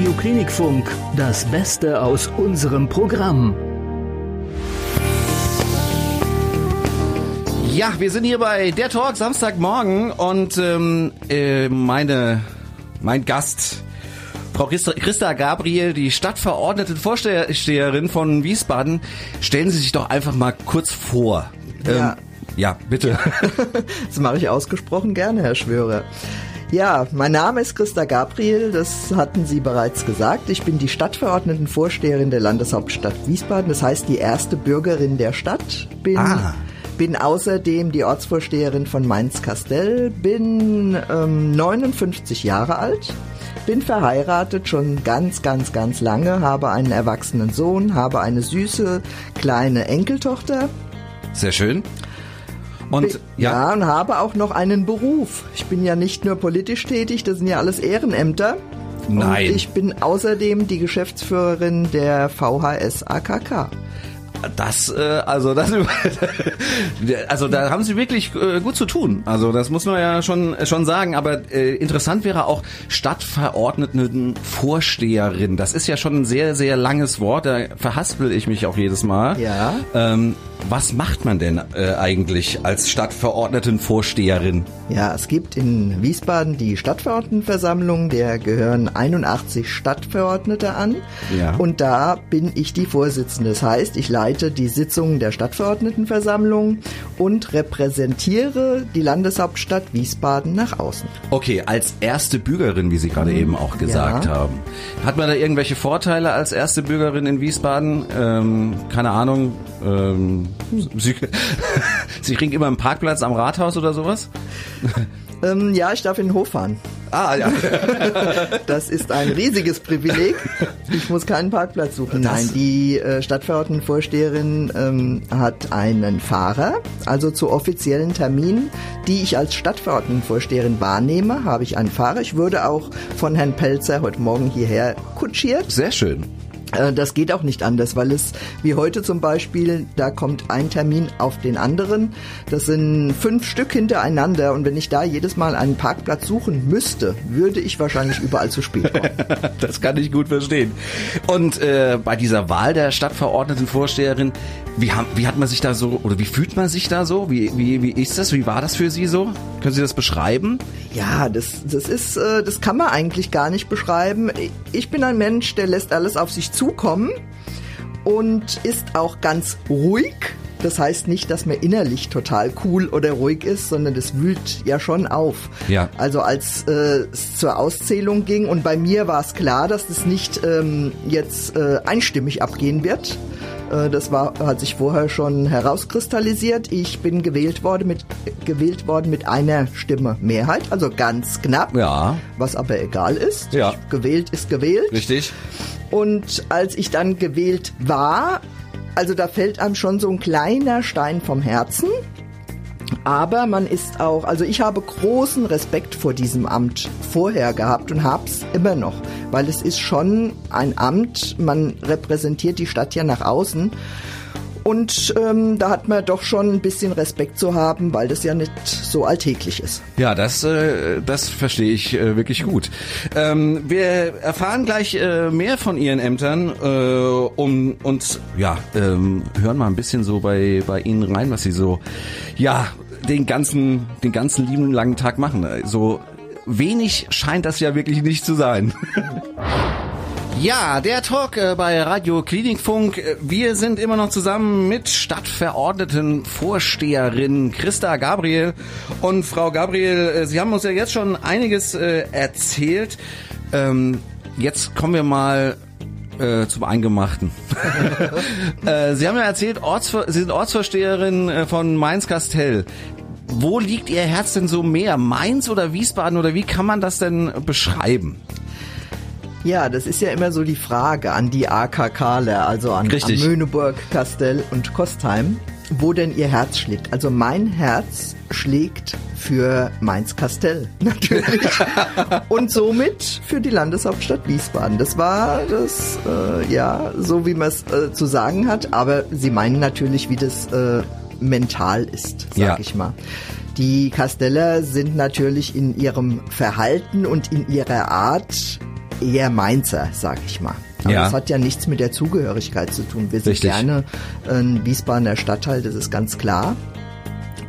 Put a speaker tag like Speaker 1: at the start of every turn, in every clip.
Speaker 1: Radio Klinikfunk, das Beste aus unserem Programm.
Speaker 2: Ja, wir sind hier bei der Talk Samstagmorgen und ähm, äh, meine, mein Gast, Frau Christa, Christa Gabriel, die stadtverordnete Vorsteherin von Wiesbaden. Stellen Sie sich doch einfach mal kurz vor.
Speaker 3: Ja.
Speaker 2: Ähm, ja, bitte.
Speaker 3: Das mache ich ausgesprochen gerne, Herr Schwörer. Ja, mein Name ist Christa Gabriel, das hatten Sie bereits gesagt. Ich bin die Stadtverordnetenvorsteherin der Landeshauptstadt Wiesbaden, das heißt die erste Bürgerin der Stadt. Bin,
Speaker 2: Ah.
Speaker 3: bin außerdem die Ortsvorsteherin von Mainz-Kastell, bin ähm, 59 Jahre alt, bin verheiratet schon ganz, ganz, ganz lange, habe einen erwachsenen Sohn, habe eine süße kleine Enkeltochter.
Speaker 2: Sehr schön. Und
Speaker 3: ja.
Speaker 2: ja,
Speaker 3: und habe auch noch einen Beruf. Ich bin ja nicht nur politisch tätig, das sind ja alles Ehrenämter.
Speaker 2: Nein.
Speaker 3: Und ich bin außerdem die Geschäftsführerin der VHS AKK.
Speaker 2: Das, äh, also das, also da haben Sie wirklich äh, gut zu tun. Also das muss man ja schon schon sagen. Aber äh, interessant wäre auch Stadtverordnetenvorsteherin. Das ist ja schon ein sehr sehr langes Wort. Da verhaspel ich mich auch jedes Mal.
Speaker 3: Ja.
Speaker 2: Ähm, was macht man denn äh, eigentlich als Stadtverordnetenvorsteherin?
Speaker 3: Ja, es gibt in Wiesbaden die Stadtverordnetenversammlung, der gehören 81 Stadtverordnete an.
Speaker 2: Ja.
Speaker 3: Und da bin ich die Vorsitzende. Das heißt, ich leite die Sitzungen der Stadtverordnetenversammlung und repräsentiere die Landeshauptstadt Wiesbaden nach außen.
Speaker 2: Okay, als erste Bürgerin, wie Sie gerade eben auch gesagt
Speaker 3: Ja.
Speaker 2: haben. Hat man da irgendwelche Vorteile als erste Bürgerin in Wiesbaden? Ähm, keine Ahnung. Ähm, Sie, Sie kriegen immer einen Parkplatz am Rathaus oder sowas?
Speaker 3: Ähm, ja, ich darf in den Hof fahren.
Speaker 2: Ah, ja.
Speaker 3: Das ist ein riesiges Privileg. Ich muss keinen Parkplatz suchen. Nein, die äh, Stadtverordnetenvorsteherin ähm, hat einen Fahrer. Also zu offiziellen Terminen, die ich als Stadtverordnetenvorsteherin wahrnehme, habe ich einen Fahrer. Ich wurde auch von Herrn Pelzer heute Morgen hierher kutschiert.
Speaker 2: Sehr schön.
Speaker 3: Äh, Das geht auch nicht anders, weil es wie heute zum Beispiel, da kommt ein Termin auf den anderen. Das sind fünf Stück hintereinander und wenn ich da jedes Mal einen Parkplatz suchen müsste, würde ich wahrscheinlich überall zu spät kommen.
Speaker 2: Das kann ich gut verstehen. Und äh, bei dieser Wahl der Stadtverordnetenvorsteherin, wie, haben, wie hat man sich da so, oder wie fühlt man sich da so? Wie, wie, wie ist das? Wie war das für Sie so? Können Sie das beschreiben?
Speaker 3: Ja, das, das ist, äh, das kann man eigentlich gar nicht beschreiben. Ich bin ein Mensch, der lässt alles auf sich zukommen und ist auch ganz ruhig. Das heißt nicht, dass man innerlich total cool oder ruhig ist, sondern das wühlt ja schon auf.
Speaker 2: Ja.
Speaker 3: Also als äh, es zur Auszählung ging und bei mir war es klar, dass das nicht ähm, jetzt äh, einstimmig abgehen wird. Äh, Das war, hat sich vorher schon herauskristallisiert. Ich bin gewählt worden mit, gewählt worden mit einer Stimme Mehrheit, also ganz knapp.
Speaker 2: Ja.
Speaker 3: Was aber egal ist.
Speaker 2: Ja.
Speaker 3: Gewählt ist gewählt.
Speaker 2: Richtig?
Speaker 3: Und als ich dann gewählt war, also da fällt einem schon so ein kleiner Stein vom Herzen. Aber man ist auch, also ich habe großen Respekt vor diesem Amt vorher gehabt und hab's immer noch, weil es ist schon ein Amt, man repräsentiert die Stadt ja nach außen. Und ähm, da hat man doch schon ein bisschen Respekt zu haben, weil das ja nicht so alltäglich ist.
Speaker 2: Ja, das, äh, das verstehe ich äh, wirklich gut. Ähm, wir erfahren gleich äh, mehr von Ihren Ämtern äh, um, und ja, ähm, hören mal ein bisschen so bei, bei Ihnen rein, was Sie so, ja, den ganzen, den ganzen lieben langen Tag machen. So wenig scheint das ja wirklich nicht zu sein. Ja, der Talk äh, bei Radio Klinikfunk. Äh, Wir sind immer noch zusammen mit Stadtverordneten Vorsteherin Christa Gabriel und Frau Gabriel. äh, Sie haben uns ja jetzt schon einiges äh, erzählt. Ähm, jetzt kommen wir mal äh, zum Eingemachten. äh, Sie haben ja erzählt, Ortsver Sie sind Ortsvorsteherin äh, von Mainz-Kastell. Wo liegt Ihr Herz denn so mehr? Mainz oder Wiesbaden oder wie kann man das denn beschreiben?
Speaker 3: Ja, das ist ja immer so die Frage an die AKKler, also an, an. Möhneburg, Kastell und Kostheim, wo denn ihr Herz schlägt. Also mein Herz schlägt für Mainz-Kastell natürlich und somit für die Landeshauptstadt Wiesbaden. Das war das, äh, ja, so wie man es äh, zu sagen hat, aber sie meinen natürlich, wie das äh, mental ist, sag
Speaker 2: Ja.
Speaker 3: ich mal. Die Kasteller sind natürlich in ihrem Verhalten und in ihrer Art eher Mainzer, sag ich mal. Aber
Speaker 2: Ja.
Speaker 3: das hat ja nichts mit der Zugehörigkeit zu tun. Wir sind
Speaker 2: Richtig.
Speaker 3: gerne ein Wiesbadener Stadtteil, das ist ganz klar.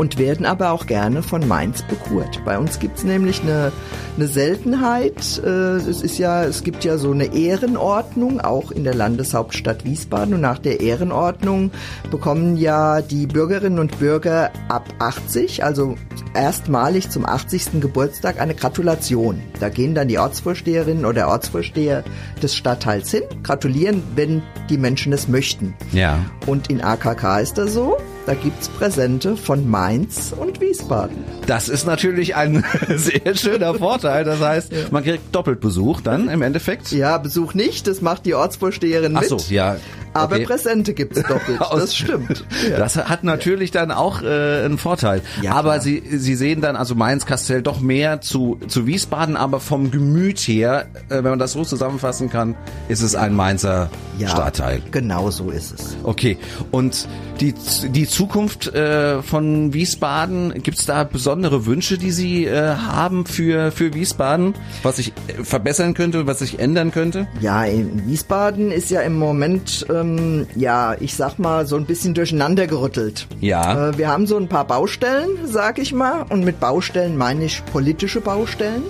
Speaker 3: Und werden aber auch gerne von Mainz bekurt. Bei uns gibt's nämlich eine, eine Seltenheit. Äh, Es ist ja, es gibt ja so eine Ehrenordnung, auch in der Landeshauptstadt Wiesbaden. Und nach der Ehrenordnung bekommen ja die Bürgerinnen und Bürger ab 80, also erstmalig zum 80. Geburtstag, eine Gratulation. Da gehen dann die Ortsvorsteherinnen oder Ortsvorsteher des Stadtteils hin, gratulieren, wenn die Menschen es möchten.
Speaker 2: Ja.
Speaker 3: Und in AKK ist das so, da gibt's Präsente von Mainz und Wiesbaden.
Speaker 2: Das ist natürlich ein sehr schöner Vorteil. Das heißt, man kriegt doppelt Besuch dann im Endeffekt.
Speaker 3: Ja, Besuch nicht, das macht die Ortsvorsteherin
Speaker 2: Ach
Speaker 3: mit.
Speaker 2: so, ja.
Speaker 3: Aber
Speaker 2: okay.
Speaker 3: Präsente gibt's doppelt, das stimmt.
Speaker 2: Das hat natürlich dann auch äh, einen Vorteil.
Speaker 3: Ja,
Speaker 2: aber
Speaker 3: klar.
Speaker 2: Sie, Sie sehen dann also Mainz-Kastell doch mehr zu, zu Wiesbaden, aber vom Gemüt her, äh, wenn man das so zusammenfassen kann, ist es ein Mainzer
Speaker 3: Ja,
Speaker 2: Stadtteil.
Speaker 3: genau so ist es.
Speaker 2: Okay, und die, die Zukunft äh, von Wiesbaden, gibt's da besondere Wünsche, die Sie äh, haben für, für Wiesbaden, was sich äh, verbessern könnte, was sich ändern könnte?
Speaker 3: Ja, in Wiesbaden ist ja im Moment, ähm, ja, ich sag mal, so ein bisschen durcheinander gerüttelt.
Speaker 2: Ja.
Speaker 3: Äh, wir haben so ein paar Baustellen, sag ich mal, und mit Baustellen meine ich politische Baustellen.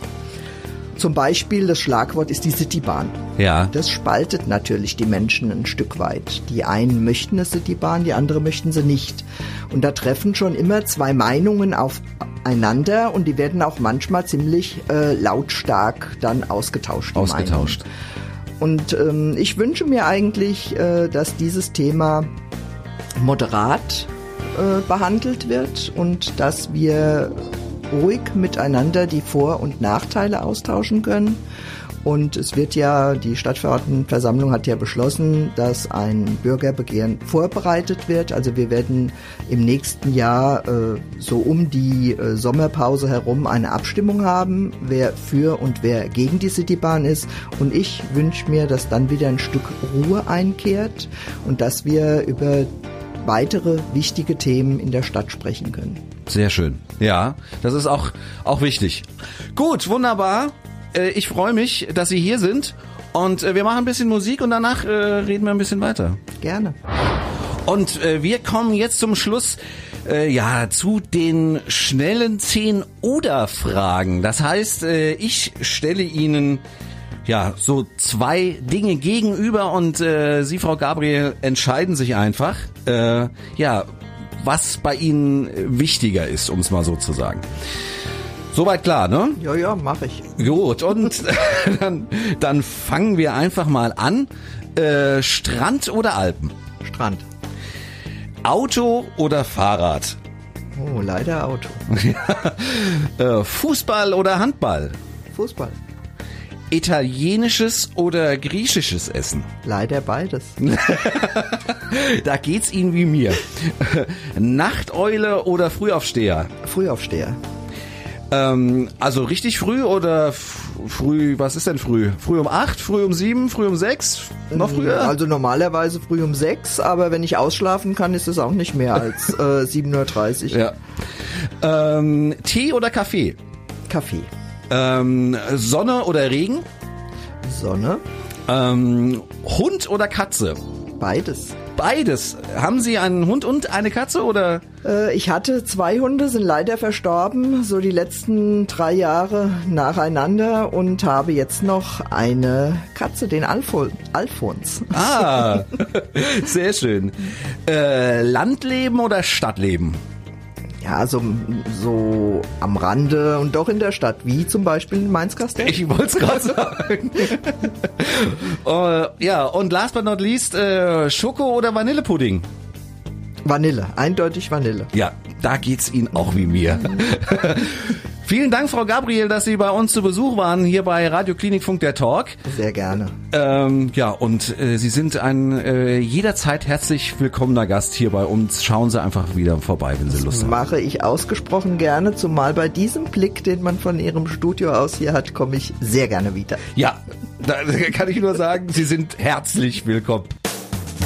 Speaker 3: Zum Beispiel, das Schlagwort ist die Citybahn.
Speaker 2: Ja.
Speaker 3: Das spaltet natürlich die Menschen ein Stück weit. Die einen möchten eine Citybahn, die andere möchten sie nicht. Und da treffen schon immer zwei Meinungen aufeinander und die werden auch manchmal ziemlich äh, lautstark dann ausgetauscht.
Speaker 2: Ausgetauscht.
Speaker 3: Meinungen. Und ähm, ich wünsche mir eigentlich, äh, dass dieses Thema moderat äh, behandelt wird und dass wir ruhig miteinander die Vor- und Nachteile austauschen können. Und es wird ja, die Stadtverordnetenversammlung hat ja beschlossen, dass ein Bürgerbegehren vorbereitet wird. Also wir werden im nächsten Jahr äh, so um die äh, Sommerpause herum eine Abstimmung haben, wer für und wer gegen die Citybahn ist. Und ich wünsche mir, dass dann wieder ein Stück Ruhe einkehrt und dass wir über weitere wichtige Themen in der Stadt sprechen können.
Speaker 2: Sehr schön. Ja, das ist auch, auch wichtig. Gut, wunderbar. Äh, Ich freue mich, dass Sie hier sind. Und äh, wir machen ein bisschen Musik und danach äh, reden wir ein bisschen weiter.
Speaker 3: Gerne.
Speaker 2: Und äh, wir kommen jetzt zum Schluss äh, ja zu den schnellen 10 oder Fragen. Das heißt, äh, ich stelle Ihnen ja so zwei Dinge gegenüber und äh, Sie, Frau Gabriel, entscheiden sich einfach. Äh, ja, was bei Ihnen wichtiger ist, um es mal so zu sagen. Soweit klar, ne?
Speaker 3: Ja, ja, mache ich.
Speaker 2: Gut, und dann, dann fangen wir einfach mal an. Äh, Strand oder Alpen?
Speaker 3: Strand.
Speaker 2: Auto oder Fahrrad?
Speaker 3: Oh, leider Auto.
Speaker 2: Äh, Fußball oder Handball?
Speaker 3: Fußball.
Speaker 2: Italienisches oder griechisches Essen?
Speaker 3: Leider beides.
Speaker 2: Da geht's Ihnen wie mir. Nachteule oder Frühaufsteher?
Speaker 3: Frühaufsteher.
Speaker 2: Ähm, also richtig früh oder früh, was ist denn früh? Früh um acht, früh um sieben, früh um sechs? Noch früher?
Speaker 3: Also normalerweise früh um sechs, aber wenn ich ausschlafen kann, ist es auch nicht mehr als äh, 7.30 Uhr.
Speaker 2: ja. Ähm, Tee oder Kaffee?
Speaker 3: Kaffee.
Speaker 2: Ähm, Sonne oder Regen?
Speaker 3: Sonne.
Speaker 2: Ähm, Hund oder Katze?
Speaker 3: Beides.
Speaker 2: Beides. Haben Sie einen Hund und eine Katze oder?
Speaker 3: Äh, ich hatte zwei Hunde, sind leider verstorben, so die letzten drei Jahre nacheinander und habe jetzt noch eine Katze, den Alfo Alfons.
Speaker 2: Ah, sehr schön. Äh, Landleben oder Stadtleben?
Speaker 3: Ja, so, so am Rande und doch in der Stadt, wie zum Beispiel in Mainz-Kastell.
Speaker 2: Ich wollte es gerade sagen. äh, ja, und last but not least, äh, Schoko oder Vanillepudding?
Speaker 3: Vanille, eindeutig Vanille.
Speaker 2: Ja, da geht's Ihnen auch wie mir. Vielen Dank, Frau Gabriel, dass Sie bei uns zu Besuch waren, hier bei Radio Klinikfunk der Talk.
Speaker 3: Sehr gerne.
Speaker 2: Ähm, ja, und äh, Sie sind ein äh, jederzeit herzlich willkommener Gast hier bei uns. Schauen Sie einfach wieder vorbei, wenn Sie Lust haben.
Speaker 3: Mache ich ausgesprochen gerne, zumal bei diesem Blick, den man von Ihrem Studio aus hier hat, komme ich sehr gerne wieder.
Speaker 2: Ja, da kann ich nur sagen, Sie sind herzlich willkommen.